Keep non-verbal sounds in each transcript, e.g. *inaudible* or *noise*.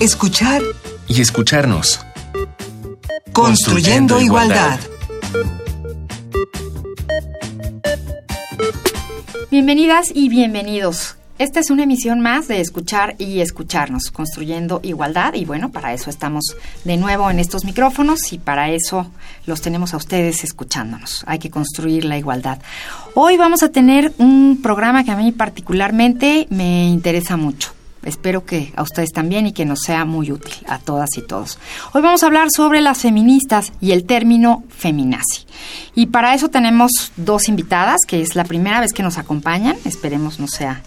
Escuchar y escucharnos. Construyendo, igualdad. Bienvenidas y bienvenidos. Esta es una emisión más de Escuchar y Escucharnos, construyendo igualdad. Y bueno, para eso estamos de nuevo en estos micrófonos y para eso los tenemos a ustedes escuchándonos. Hay que construir la igualdad. Hoy vamos a tener un programa que a mí particularmente me interesa mucho. Espero que a ustedes también y que nos sea muy útil a todas y todos. Hoy vamos a hablar sobre las feministas y el término feminazi. Y para eso tenemos dos invitadas, que es la primera vez que nos acompañan. Esperemos no sea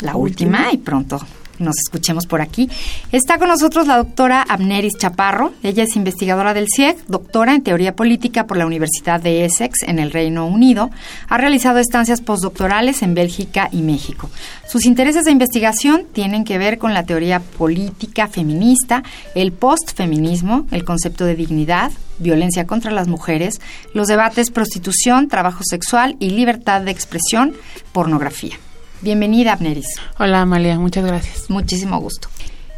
la última, y pronto nos escuchemos por aquí. Está con nosotros la doctora Abneris Chaparro. Ella es investigadora del CIEG, doctora en teoría política por la Universidad de Essex en el Reino Unido. Ha realizado estancias postdoctorales en Bélgica y México. Sus intereses de investigación tienen que ver con la teoría política feminista, el postfeminismo, el concepto de dignidad, violencia contra las mujeres, los debates prostitución, trabajo sexual y libertad de expresión, pornografía. Bienvenida, Abneris. Hola, Amalia, muchas gracias. Muchísimo gusto.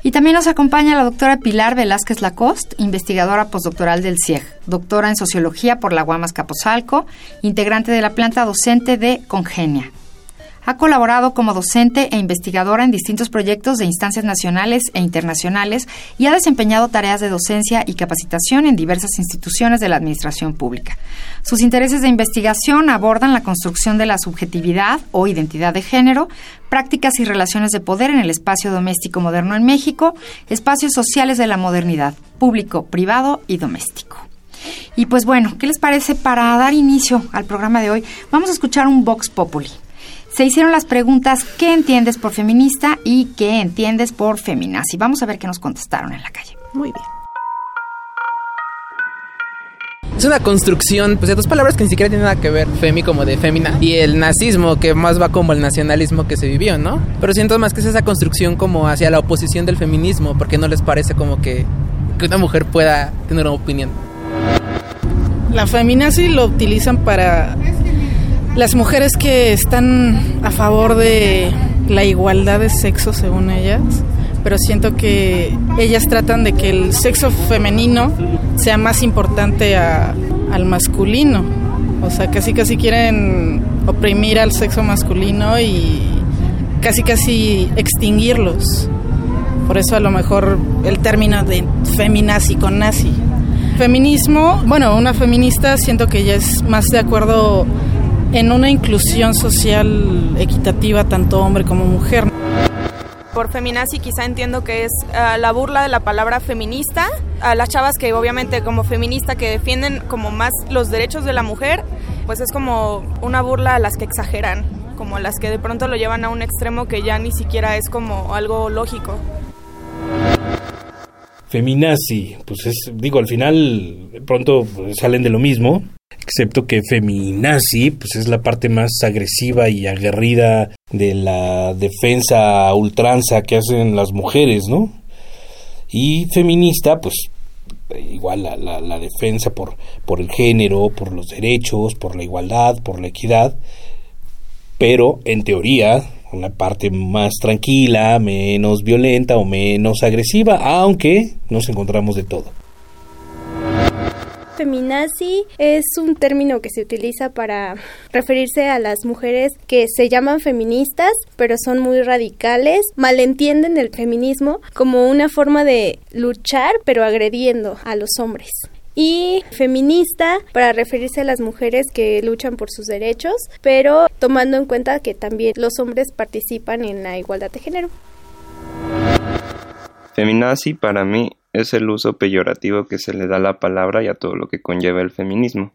Y también nos acompaña la doctora Pilar Velázquez Lacoste, investigadora postdoctoral del CIEG, doctora en Sociología por la Guamas Capozalco, integrante de la planta docente de Congenia, ha colaborado como docente e investigadora en distintos proyectos de instancias nacionales e internacionales y ha desempeñado tareas de docencia y capacitación en diversas instituciones de la administración pública. Sus intereses de investigación abordan la construcción de la subjetividad o identidad de género, prácticas y relaciones de poder en el espacio doméstico moderno en México, espacios sociales de la modernidad, público, privado y doméstico. Y pues bueno, ¿qué les parece para dar inicio al programa de hoy? Vamos a escuchar un Vox Populi se hicieron las preguntas ¿qué entiendes por feminista y qué entiendes por feminazi? Vamos a ver qué nos contestaron en la calle. Muy bien. Es una construcción pues, de dos palabras que ni siquiera tienen nada que ver, femi como de fémina, y el nazismo, que más va como el nacionalismo que se vivió, ¿no? Pero siento más que es esa construcción como hacia la oposición del feminismo, porque no les parece como que, que una mujer pueda tener una opinión. La feminazi lo utilizan para las mujeres que están a favor de la igualdad de sexo según ellas, pero siento que ellas tratan de que el sexo femenino sea más importante al masculino. O sea, casi casi quieren oprimir al sexo masculino y casi casi extinguirlos. Por eso a lo mejor el término de feminazi con nazi. Feminismo, bueno, una feminista siento que ella es más de acuerdo en una inclusión social equitativa tanto hombre como mujer. Por feminazi quizá entiendo que es ah, la burla de la palabra feminista, a las chavas que obviamente como feminista que defienden como más los derechos de la mujer, pues es como una burla a las que exageran, como a las que de pronto lo llevan a un extremo que ya ni siquiera es como algo lógico. Feminazi, pues es, digo, al final pronto salen de lo mismo, excepto que feminazi pues es la parte más agresiva y aguerrida de la defensa ultranza que hacen las mujeres, ¿no? Y feminista, pues igual la, la, defensa por, por el género, por los derechos, por la igualdad, por la equidad, pero en teoría una parte más tranquila, menos violenta o menos agresiva, aunque nos encontramos de todo. Feminazi es un término que se utiliza para referirse a las mujeres que se llaman feministas, pero son muy radicales, malentienden el feminismo como una forma de luchar, pero agrediendo a los hombres y feminista para referirse a las mujeres que luchan por sus derechos, pero tomando en cuenta que también los hombres participan en la igualdad de género. Feminazi para mí es el uso peyorativo que se le da a la palabra y a todo lo que conlleva el feminismo.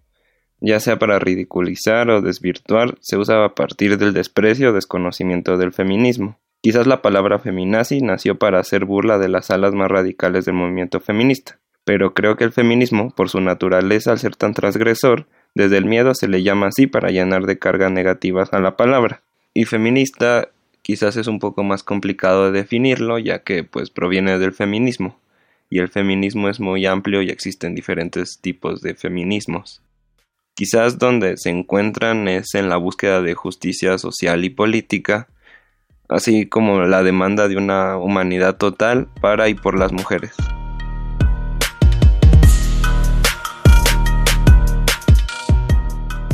Ya sea para ridiculizar o desvirtuar, se usa a partir del desprecio o desconocimiento del feminismo. Quizás la palabra feminazi nació para hacer burla de las alas más radicales del movimiento feminista, pero creo que el feminismo, por su naturaleza al ser tan transgresor, desde el miedo se le llama así para llenar de cargas negativas a la palabra. Y feminista quizás es un poco más complicado de definirlo, ya que pues proviene del feminismo y el feminismo es muy amplio y existen diferentes tipos de feminismos. Quizás donde se encuentran es en la búsqueda de justicia social y política, así como la demanda de una humanidad total para y por las mujeres.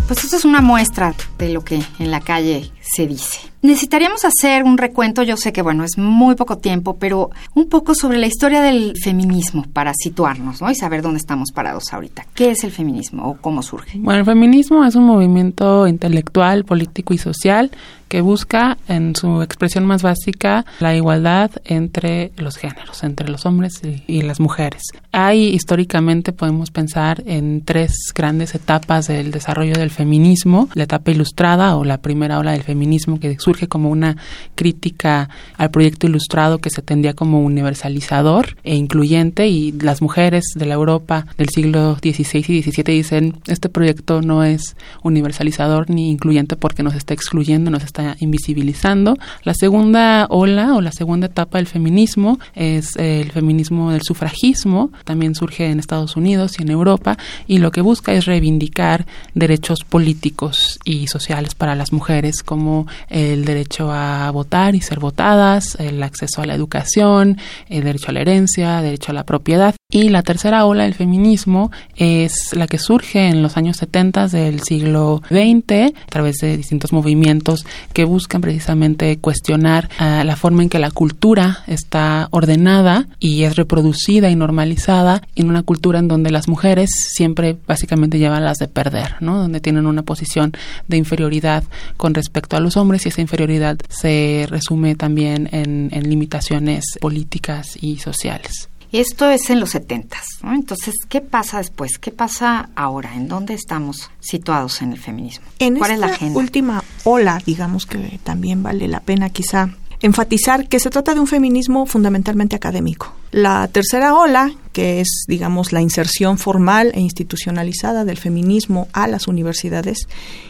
Pues esto es una muestra de lo que en la calle se dice. Necesitaríamos hacer un recuento, yo sé que bueno, es muy poco tiempo, pero un poco sobre la historia del feminismo para situarnos, ¿no? Y saber dónde estamos parados ahorita. ¿Qué es el feminismo o cómo surge? Bueno, el feminismo es un movimiento intelectual, político y social que busca en su expresión más básica la igualdad entre los géneros, entre los hombres y, las mujeres. Hay históricamente podemos pensar en tres grandes etapas del desarrollo del feminismo, la etapa ilustrada o la primera ola del feminismo que surge como una crítica al proyecto ilustrado que se tendía como universalizador e incluyente y las mujeres de la Europa del siglo XVI y XVII dicen este proyecto no es universalizador ni incluyente porque nos está excluyendo, nos está invisibilizando. La segunda ola o la segunda etapa del feminismo es el feminismo del sufragismo, también surge en Estados Unidos y en Europa y lo que busca es reivindicar derechos políticos y sociales para las mujeres como el derecho a votar y ser votadas, el acceso a la educación, el derecho a la herencia, el derecho a la propiedad. Y la tercera ola del feminismo es la que surge en los años 70 del siglo XX a través de distintos movimientos que buscan precisamente cuestionar ah, la forma en que la cultura está ordenada y es reproducida y normalizada en una cultura en donde las mujeres siempre básicamente llevan las de perder, ¿no? Donde tienen una posición de inferioridad con respecto a los hombres y esa inferioridad se resume también en, en limitaciones políticas y sociales. Esto es en los 70, ¿no? Entonces, ¿qué pasa después? ¿Qué pasa ahora? ¿En dónde estamos situados en el feminismo? En ¿Cuál es la agenda? última ola, digamos que también vale la pena quizá enfatizar que se trata de un feminismo fundamentalmente académico. La tercera ola, que es, digamos, la inserción formal e institucionalizada del feminismo a las universidades,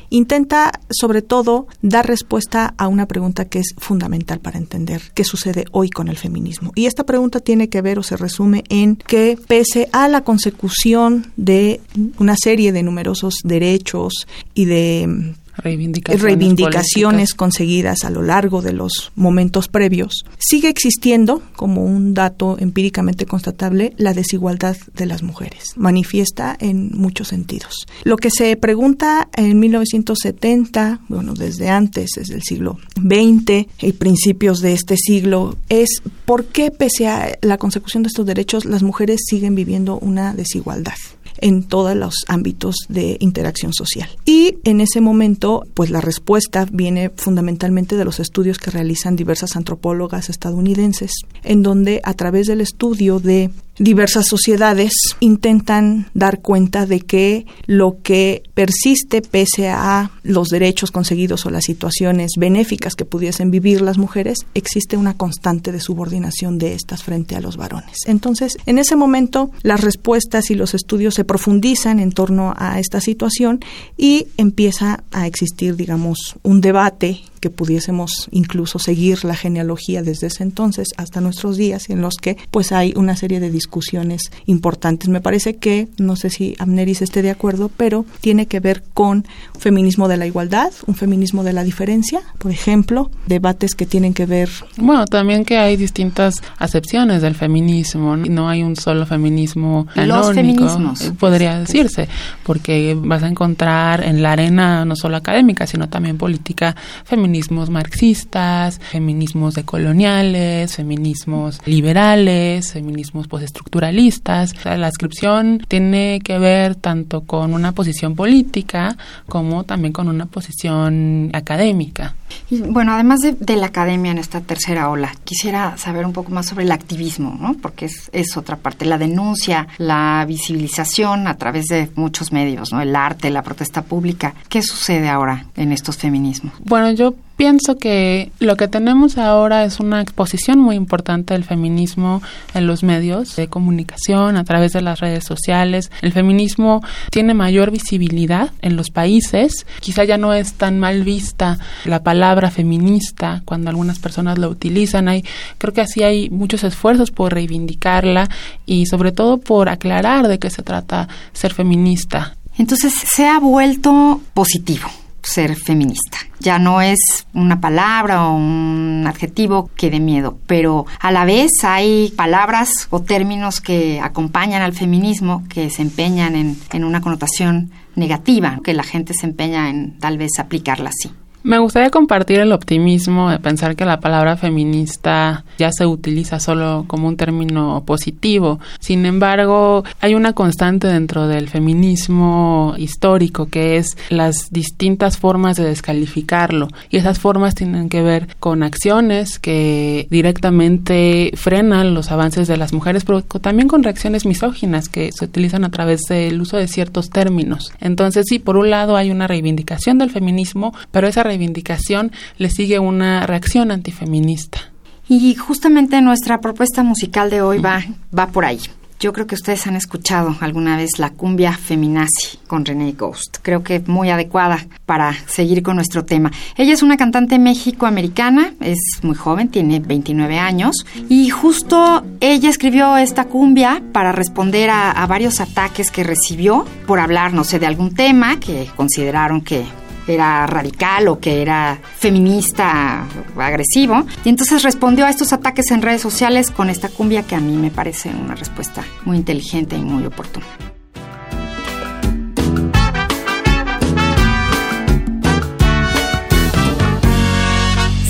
intenta, sobre todo, dar respuesta a una pregunta que es fundamental para entender qué sucede hoy con el feminismo. Y esta pregunta tiene que ver o se resume en que, pese a la consecución de una serie de numerosos derechos y de reivindicaciones, conseguidas a lo largo de los momentos previos, sigue existiendo, como un dato empíricamente constatable, la desigualdad de las mujeres. Manifiesta en muchos sentidos. Lo que se pregunta en 1970, bueno, desde antes, desde el siglo XX y principios de este siglo, es por qué, pese a la consecución de estos derechos, las mujeres siguen viviendo una desigualdad en todos los ámbitos de interacción social. Y en ese momento, pues la respuesta viene fundamentalmente de los estudios que realizan diversas antropólogas estadounidenses, en donde a través del estudio de diversas sociedades intentan dar cuenta de que lo que persiste pese a los derechos conseguidos o las situaciones benéficas que pudiesen vivir las mujeres, existe una constante de subordinación de estas frente a los varones. Entonces, en ese momento, las respuestas y los estudios se profundizan en torno a esta situación y empieza a existir, digamos, un debate que pudiésemos incluso seguir la genealogía desde ese entonces hasta nuestros días en los que pues hay una serie de discusiones importantes. Me parece que, no sé si Amneris esté de acuerdo, pero tiene que ver con feminismo de la igualdad, un feminismo de la diferencia, por ejemplo, debates que tienen que ver... Bueno, también que hay distintas acepciones del feminismo, no hay un solo feminismo Los feminismos. Eh, podría decirse, porque vas a encontrar en la arena no solo académica, sino también política feminista feminismos marxistas, feminismos decoloniales, feminismos liberales, feminismos postestructuralistas. la descripción tiene que ver tanto con una posición política como también con una posición académica. Y bueno, además de, la academia en esta tercera ola, quisiera saber un poco más sobre el activismo, ¿no? Porque es, es otra parte, la denuncia, la visibilización a través de muchos medios, ¿no? El arte, la protesta pública. ¿Qué sucede ahora en estos feminismos? Bueno, yo pienso que lo que tenemos ahora es una exposición muy importante del feminismo en los medios de comunicación, a través de las redes sociales. El feminismo tiene mayor visibilidad en los países. Quizá ya no es tan mal vista la palabra feminista cuando algunas personas la utilizan. Hay, creo que así hay muchos esfuerzos por reivindicarla y sobre todo por aclarar de qué se trata ser feminista. Entonces se ha vuelto positivo ser feminista. Ya no es una palabra o un adjetivo que dé miedo, pero a la vez hay palabras o términos que acompañan al feminismo que se empeñan en, en una connotación negativa, que la gente se empeña en tal vez aplicarla así. Me gustaría compartir el optimismo de pensar que la palabra feminista ya se utiliza solo como un término positivo. Sin embargo, hay una constante dentro del feminismo histórico que es las distintas formas de descalificarlo. Y esas formas tienen que ver con acciones que directamente frenan los avances de las mujeres, pero también con reacciones misóginas que se utilizan a través del uso de ciertos términos. Entonces, sí, por un lado hay una reivindicación del feminismo, pero esa reivindicación le sigue una reacción antifeminista. Y justamente nuestra propuesta musical de hoy va, va por ahí. Yo creo que ustedes han escuchado alguna vez la cumbia feminazi con Renee Ghost. Creo que muy adecuada para seguir con nuestro tema. Ella es una cantante méxico-americana, es muy joven, tiene 29 años y justo ella escribió esta cumbia para responder a, a varios ataques que recibió por hablar, no sé, de algún tema que consideraron que era radical o que era feminista agresivo. Y entonces respondió a estos ataques en redes sociales con esta cumbia que a mí me parece una respuesta muy inteligente y muy oportuna.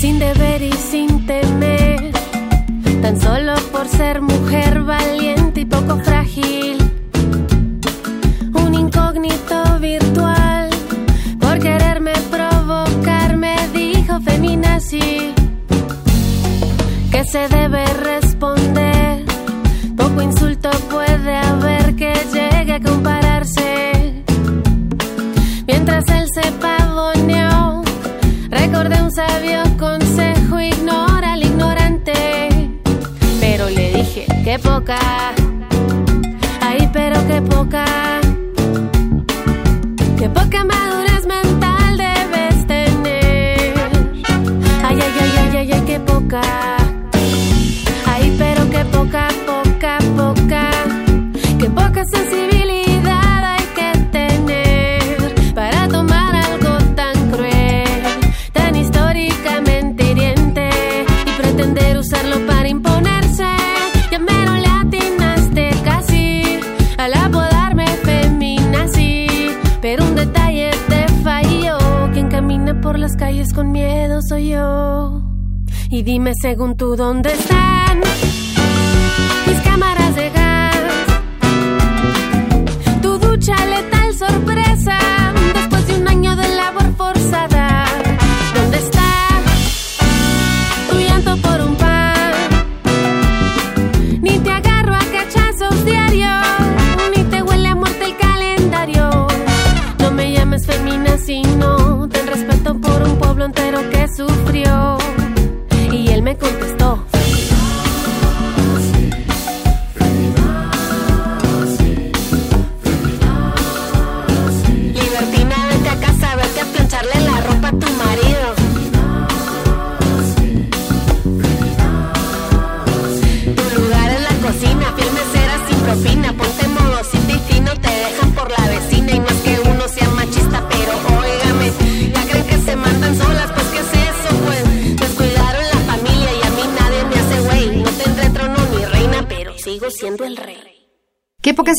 Sin deber y sin temer, tan solo por ser mujer valiente y poco frágil. Dime según tú dónde están mis cámaras de gas, tu ducha letal sorpresa después de un año de labor forzada. ¿Dónde está tu llanto por un pan? Ni te agarro a cachazos diarios, ni te huele a muerte el calendario. No me llames femina sino ten respeto por un pueblo entero que sufrió.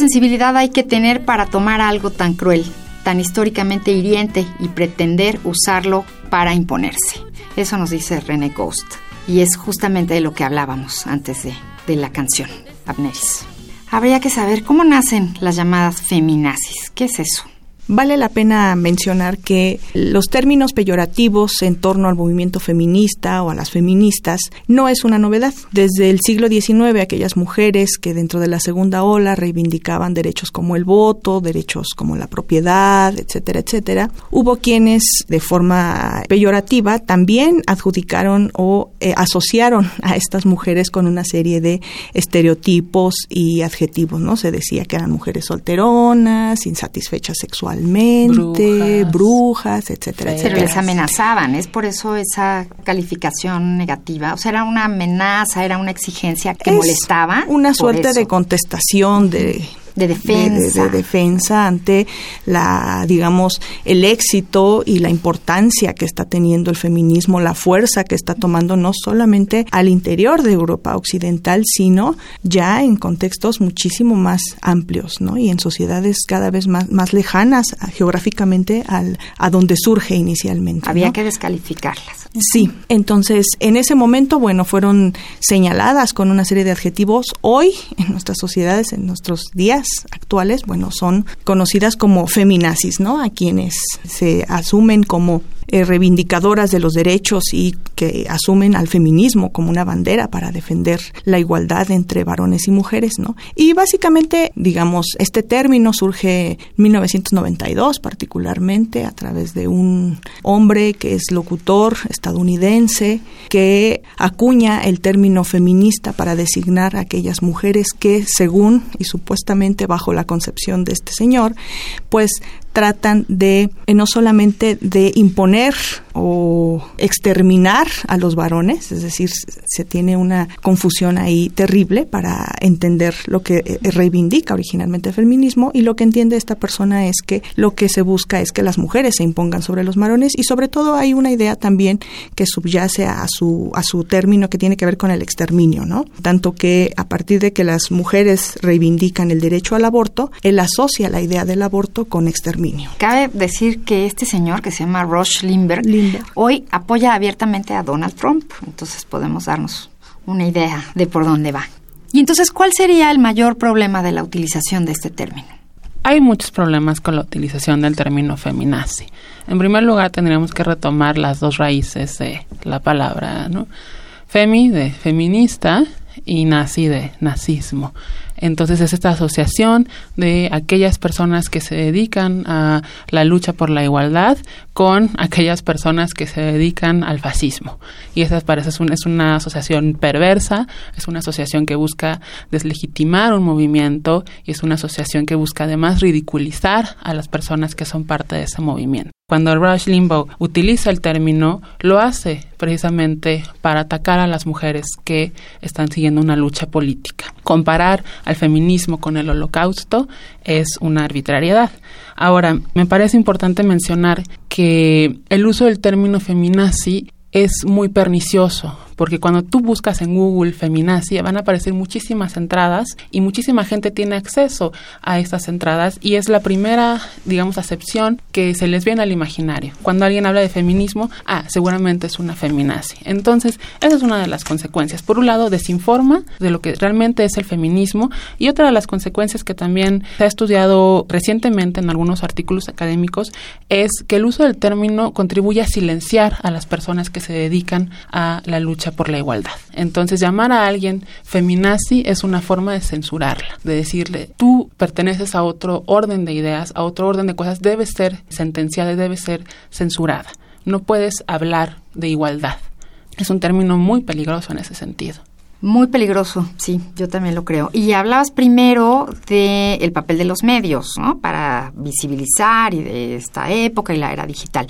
Sensibilidad hay que tener para tomar algo tan cruel, tan históricamente hiriente y pretender usarlo para imponerse. Eso nos dice René Ghost. Y es justamente de lo que hablábamos antes de, de la canción, Abneris. Habría que saber cómo nacen las llamadas feminazis. ¿Qué es eso? Vale la pena mencionar que los términos peyorativos en torno al movimiento feminista o a las feministas no es una novedad. Desde el siglo XIX, aquellas mujeres que dentro de la segunda ola reivindicaban derechos como el voto, derechos como la propiedad, etcétera, etcétera, hubo quienes de forma peyorativa también adjudicaron o eh, asociaron a estas mujeres con una serie de estereotipos y adjetivos, ¿no? Se decía que eran mujeres solteronas, insatisfechas sexualmente, brujas, brujas etcétera, Pero etcétera. les amenazaban, es por eso esa calificación negativa. O sea, era una amenaza, era una exigencia que Es molestaba. Una suerte eso. de contestación de De defensa. de defensa ante la, digamos, el éxito y la importancia que está teniendo el feminismo, la fuerza que está tomando no solamente al interior de Europa Occidental, sino ya en contextos muchísimo más amplios, ¿no? Y en sociedades cada vez más, más lejanas geográficamente al, a donde surge inicialmente. Había ¿no? que descalificarlas. Sí, entonces en ese momento, bueno, fueron señaladas con una serie de adjetivos. Hoy, en nuestras sociedades, en nuestros días actuales, bueno, son conocidas como feminazis, ¿no? A quienes se asumen como eh, reivindicadoras de los derechos y que asumen al feminismo como una bandera para defender la igualdad entre varones y mujeres, ¿no? Y básicamente, digamos, este término surge en 1992 particularmente a través de un hombre que es locutor estadounidense que acuña el término feminista para designar a aquellas mujeres que según y supuestamente bajo la concepción de este señor, pues tratan de eh, no solamente de imponer o exterminar a los varones, es decir, se tiene una confusión ahí terrible para entender lo que eh, reivindica originalmente el feminismo y lo que entiende esta persona es que lo que se busca es que las mujeres se impongan sobre los varones y sobre todo hay una idea también que subyace a su a su término que tiene que ver con el exterminio, ¿no? Tanto que a partir de que las mujeres reivindican el derecho al aborto, él asocia la idea del aborto con exterminio. Cabe decir que este señor que se llama Rush Limberg, Limberg. Hoy apoya abiertamente a Donald Trump, entonces podemos darnos una idea de por dónde va. Y entonces, ¿cuál sería el mayor problema de la utilización de este término? Hay muchos problemas con la utilización del término feminazi. En primer lugar, tendríamos que retomar las dos raíces de la palabra, ¿no? Femi de feminista y nazi de nazismo. Entonces es esta asociación de aquellas personas que se dedican a la lucha por la igualdad con *laughs* aquellas personas que se dedican al fascismo. Y esa parece es, es una asociación perversa, es una asociación que busca deslegitimar un movimiento y es una asociación que busca además ridiculizar a las personas que son parte de ese movimiento. Cuando Rush Limbaugh utiliza el término, lo hace precisamente para atacar a las mujeres que están siguiendo una lucha política. Comparar al feminismo con el holocausto es una arbitrariedad. Ahora, me parece importante mencionar que el uso del término feminazi es muy pernicioso, porque cuando tú buscas en Google feminazi van a aparecer muchísimas entradas y muchísima gente tiene acceso a estas entradas y es la primera, digamos, acepción que se les viene al imaginario. Cuando alguien habla de feminismo, ah, seguramente es una feminazi. Entonces, esa es una de las consecuencias. Por un lado, desinforma de lo que realmente es el feminismo y otra de las consecuencias que también se ha estudiado recientemente en algunos artículos académicos es que el uso del término contribuye a silenciar a las personas que se dedican a la lucha por la igualdad. Entonces, llamar a alguien feminazi es una forma de censurarla, de decirle, tú perteneces a otro orden de ideas, a otro orden de cosas, debes ser sentenciada, debe ser censurada. No puedes hablar de igualdad. Es un término muy peligroso en ese sentido. Muy peligroso, sí, yo también lo creo. Y hablabas primero del el papel de los medios, ¿no? Para visibilizar y de esta época y la era digital.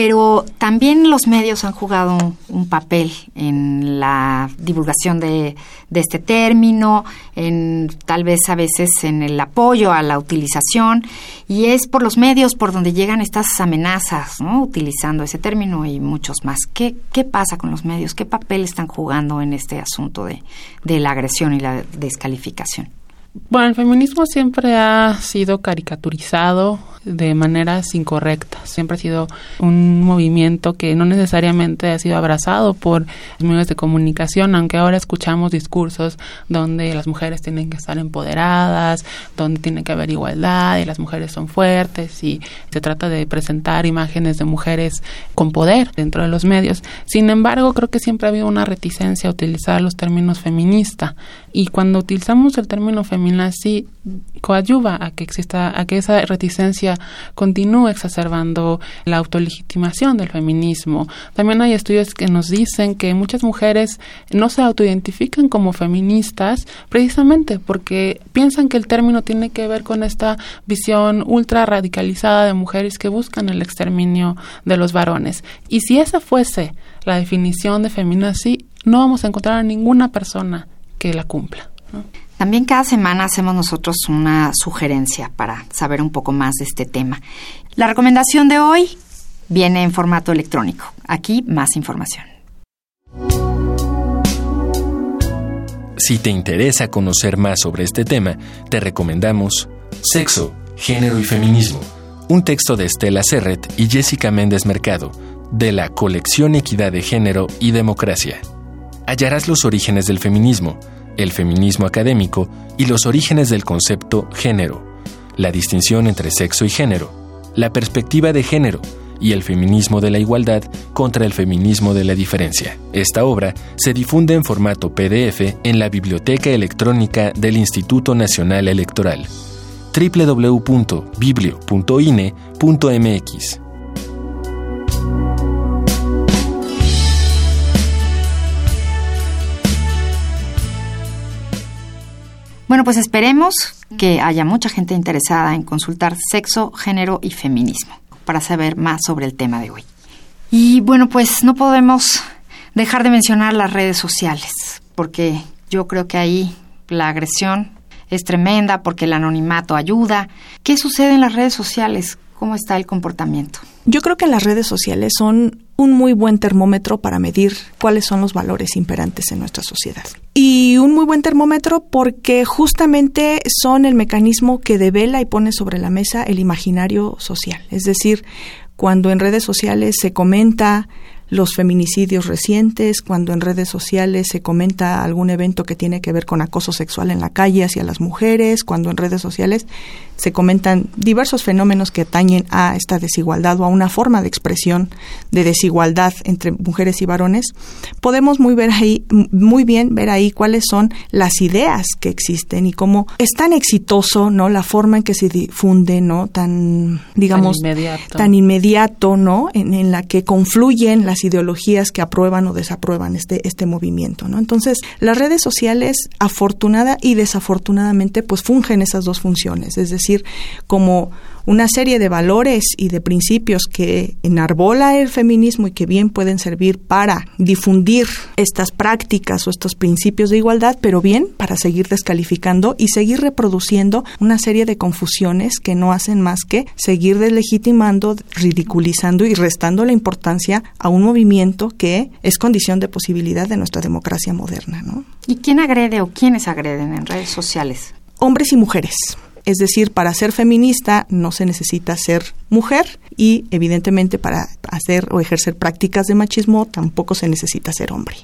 Pero también los medios han jugado un papel en la divulgación de, este término, en tal vez a veces en el apoyo a la utilización, y es por los medios por donde llegan estas amenazas. Utilizando ese término y muchos más. ¿Qué, qué pasa con los medios? ¿Qué papel están jugando en este asunto de, de la agresión y la descalificación? Bueno, el feminismo siempre ha sido caricaturizado de maneras incorrectas. Siempre ha sido un movimiento que no necesariamente ha sido abrazado por los medios de comunicación, aunque ahora escuchamos discursos donde las mujeres tienen que estar empoderadas, donde tiene que haber igualdad y las mujeres son fuertes y se trata de presentar imágenes de mujeres con poder dentro de los medios. Sin embargo, creo que siempre ha habido una reticencia a utilizar los términos feminista y cuando utilizamos el término feminazi coadyuva a que exista a que esa reticencia continúe exacerbando la autolegitimación del feminismo. También hay estudios que nos dicen que muchas mujeres no se autoidentifican como feministas precisamente porque piensan que el término tiene que ver con esta visión ultra radicalizada de mujeres que buscan el exterminio de los varones. Y si esa fuese la definición de feminazi, no vamos a encontrar a ninguna persona que la cumpla. También cada semana hacemos nosotros una sugerencia para saber un poco más de este tema. La recomendación de hoy viene en formato electrónico. Aquí más información. Si te interesa conocer más sobre este tema, te recomendamos Sexo, Género y Feminismo, un texto de Estela Serret y Jessica Méndez Mercado, de la colección Equidad de Género y Democracia. Hallarás los orígenes del feminismo, el feminismo académico y los orígenes del concepto género, la distinción entre sexo y género, la perspectiva de género y el feminismo de la igualdad contra el feminismo de la diferencia. Esta obra se difunde en formato PDF en la Biblioteca Electrónica del Instituto Nacional Electoral www.biblio.ine.mx. Bueno, pues esperemos que haya mucha gente interesada en consultar sexo, género y feminismo para saber más sobre el tema de hoy. Y bueno, pues no podemos dejar de mencionar las redes sociales, porque yo creo que ahí la agresión es tremenda, porque el anonimato ayuda. ¿Qué sucede en las redes sociales? ¿Cómo está el comportamiento? Yo creo que las redes sociales son un muy buen termómetro para medir cuáles son los valores imperantes en nuestra sociedad. Y un muy buen termómetro porque justamente son el mecanismo que devela y pone sobre la mesa el imaginario social. Es decir, cuando en redes sociales se comenta los feminicidios recientes, cuando en redes sociales se comenta algún evento que tiene que ver con acoso sexual en la calle hacia las mujeres, cuando en redes sociales se comentan diversos fenómenos que atañen a esta desigualdad o a una forma de expresión de desigualdad entre mujeres y varones, podemos muy ver ahí muy bien ver ahí cuáles son las ideas que existen y cómo es tan exitoso, ¿no? la forma en que se difunde, ¿no? tan digamos Tan inmediato. tan inmediato, ¿no? En, en la que confluyen las ideologías que aprueban o desaprueban este este movimiento, ¿no? Entonces, las redes sociales afortunada y desafortunadamente pues fungen esas dos funciones, es decir, como una serie de valores y de principios que enarbola el feminismo y que bien pueden servir para difundir estas prácticas o estos principios de igualdad, pero bien para seguir descalificando y seguir reproduciendo una serie de confusiones que no hacen más que seguir deslegitimando, ridiculizando y restando la importancia a un movimiento que es condición de posibilidad de nuestra democracia moderna, ¿no? ¿Y quién agrede o quiénes agreden en redes sociales? Hombres y mujeres. Es decir, para ser feminista no se necesita ser mujer y evidentemente para hacer o ejercer prácticas de machismo tampoco se necesita ser hombre.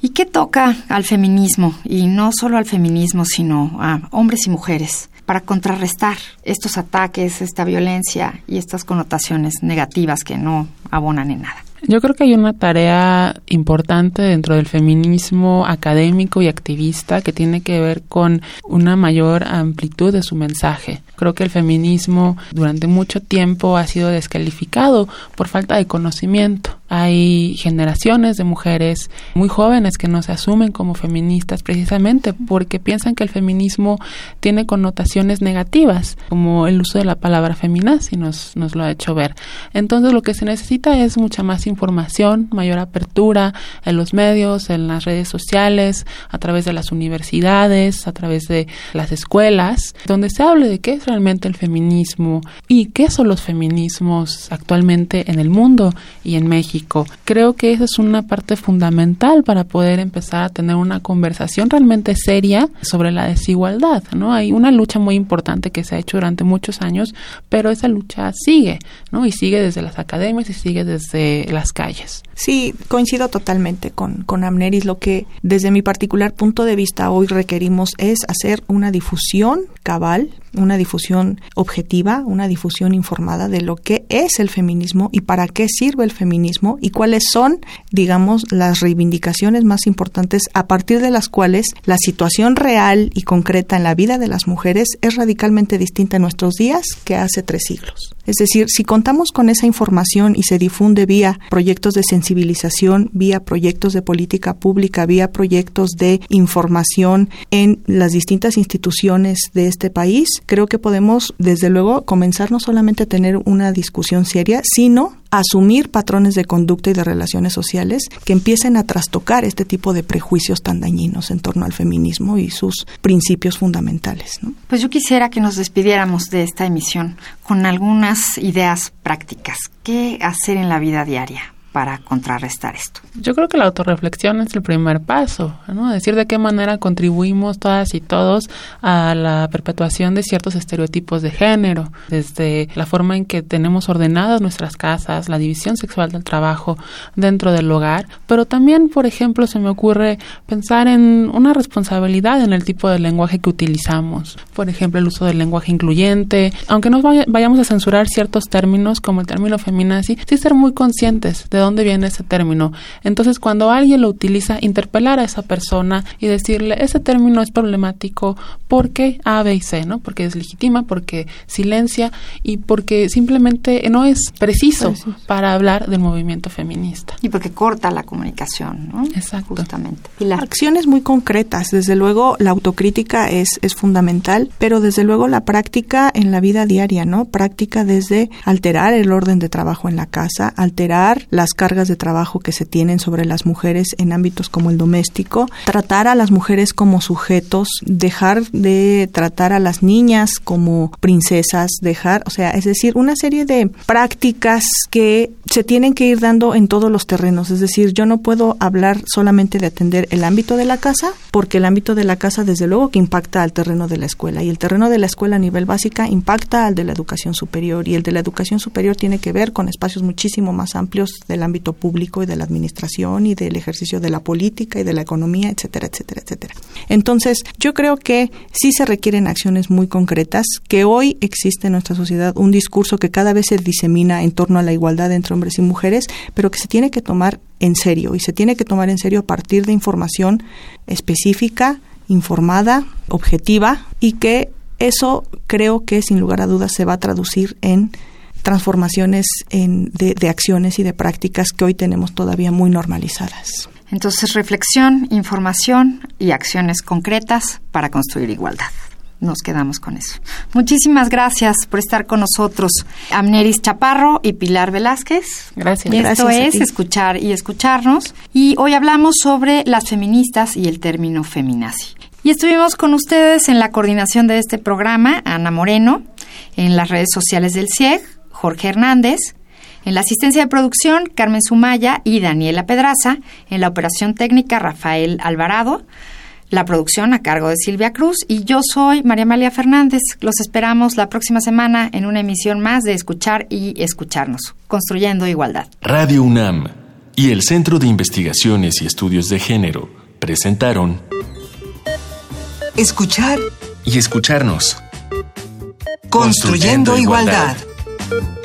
¿Y qué toca al feminismo? Y no solo al feminismo, sino a hombres y mujeres, para contrarrestar estos ataques, esta violencia y estas connotaciones negativas que no abonan en nada. Yo creo que hay una tarea importante dentro del feminismo académico y activista que tiene que ver con una mayor amplitud de su mensaje. Creo que el feminismo durante mucho tiempo ha sido descalificado por falta de conocimiento. Hay generaciones de mujeres muy jóvenes que no se asumen como feministas precisamente porque piensan que el feminismo tiene connotaciones negativas, como el uso de la palabra feminazi nos, nos lo ha hecho ver. Entonces lo que se necesita es mucha más información, mayor apertura en los medios, en las redes sociales, a través de las universidades, a través de las escuelas, donde se hable de qué es realmente el feminismo y qué son los feminismos actualmente en el mundo y en México. Creo que esa es una parte fundamental para poder empezar a tener una conversación realmente seria sobre la desigualdad, ¿no? Hay una lucha muy importante que se ha hecho durante muchos años, pero esa lucha sigue, ¿no? Y sigue desde las academias y sigue desde las calles. Sí, coincido totalmente con, con Amneris. Lo que desde mi particular punto de vista hoy requerimos es hacer una difusión cabal, una difusión objetiva, una difusión informada de lo que es el feminismo y para qué sirve el feminismo y cuáles son, digamos, las reivindicaciones más importantes a partir de las cuales la situación real y concreta en la vida de las mujeres es radicalmente distinta en nuestros días que hace tres siglos. Es decir, si contamos con esa información y se difunde vía proyectos de sensibilización, vía proyectos de política pública, vía proyectos de información en las distintas instituciones de este país, creo que podemos, desde luego, comenzar no solamente a tener una discusión seria, sino asumir patrones de conducta y de relaciones sociales que empiecen a trastocar este tipo de prejuicios tan dañinos en torno al feminismo y sus principios fundamentales. ¿no? Pues yo quisiera que nos despidiéramos de esta emisión con algunas ideas prácticas. ¿Qué hacer en la vida diaria? Para contrarrestar esto? Yo creo que la autorreflexión es el primer paso, ¿no? Decir de qué manera contribuimos todas y todos a la perpetuación de ciertos estereotipos de género, desde la forma en que tenemos ordenadas nuestras casas, la división sexual del trabajo dentro del hogar, pero también, por ejemplo, se me ocurre pensar en una responsabilidad en el tipo de lenguaje que utilizamos. Por ejemplo, el uso del lenguaje incluyente, aunque no vayamos a censurar ciertos términos como el término feminazi, sí ser muy conscientes de dónde viene ese término. Entonces, cuando alguien lo utiliza, interpelar a esa persona y decirle, ese término es problemático porque A, B y C, ¿no? Porque es legítima, porque silencia y porque simplemente no es preciso, para hablar del movimiento feminista. Y porque corta la comunicación, ¿no? Exacto. Justamente. Acciones muy concretas. Desde luego, la autocrítica es, es fundamental, pero desde luego la práctica en la vida diaria, ¿no? Práctica desde alterar el orden de trabajo en la casa, alterar las cargas de trabajo que se tienen sobre las mujeres en ámbitos como el doméstico, tratar a las mujeres como sujetos, dejar de tratar a las niñas como princesas, dejar, o sea, es decir, una serie de prácticas que se tienen que ir dando en todos los terrenos, es decir, yo no puedo hablar solamente de atender el ámbito de la casa, porque el ámbito de la casa desde luego que impacta al terreno de la escuela. Y el terreno de la escuela a nivel básica impacta al de la educación superior. Y el de la educación superior tiene que ver con espacios muchísimo más amplios del ámbito público y de la administración y del ejercicio de la política y de la economía, etcétera, etcétera, etcétera. Entonces, yo creo que sí se requieren acciones muy concretas, que hoy existe en nuestra sociedad un discurso que cada vez se disemina en torno a la igualdad entre hombres y mujeres, pero que se tiene que tomar en serio y se tiene que tomar en serio a partir de información específica, informada, objetiva y que eso creo que sin lugar a dudas se va a traducir en transformaciones en, de, de acciones y de prácticas que hoy tenemos todavía muy normalizadas. Entonces, reflexión, información y acciones concretas para construir igualdad. Nos quedamos con eso. Muchísimas gracias por estar con nosotros, Amneris Chaparro y Pilar Velázquez. Gracias. Y esto Gracias a es ti. Escuchar y Escucharnos. Y hoy hablamos sobre las feministas y el término feminazi. Y estuvimos con ustedes en la coordinación de este programa, Ana Moreno, en las redes sociales del CIEG, Jorge Hernández, en la asistencia de producción, Carmen Sumaya y Daniela Pedraza, en la operación técnica, Rafael Alvarado, la producción a cargo de Silvia Cruz y yo soy María Amalia Fernández. Los esperamos la próxima semana en una emisión más de Escuchar y Escucharnos, Construyendo Igualdad. Radio UNAM y el Centro de Investigaciones y Estudios de Género presentaron Escuchar y escucharnos. Construyendo Igualdad. Thank you.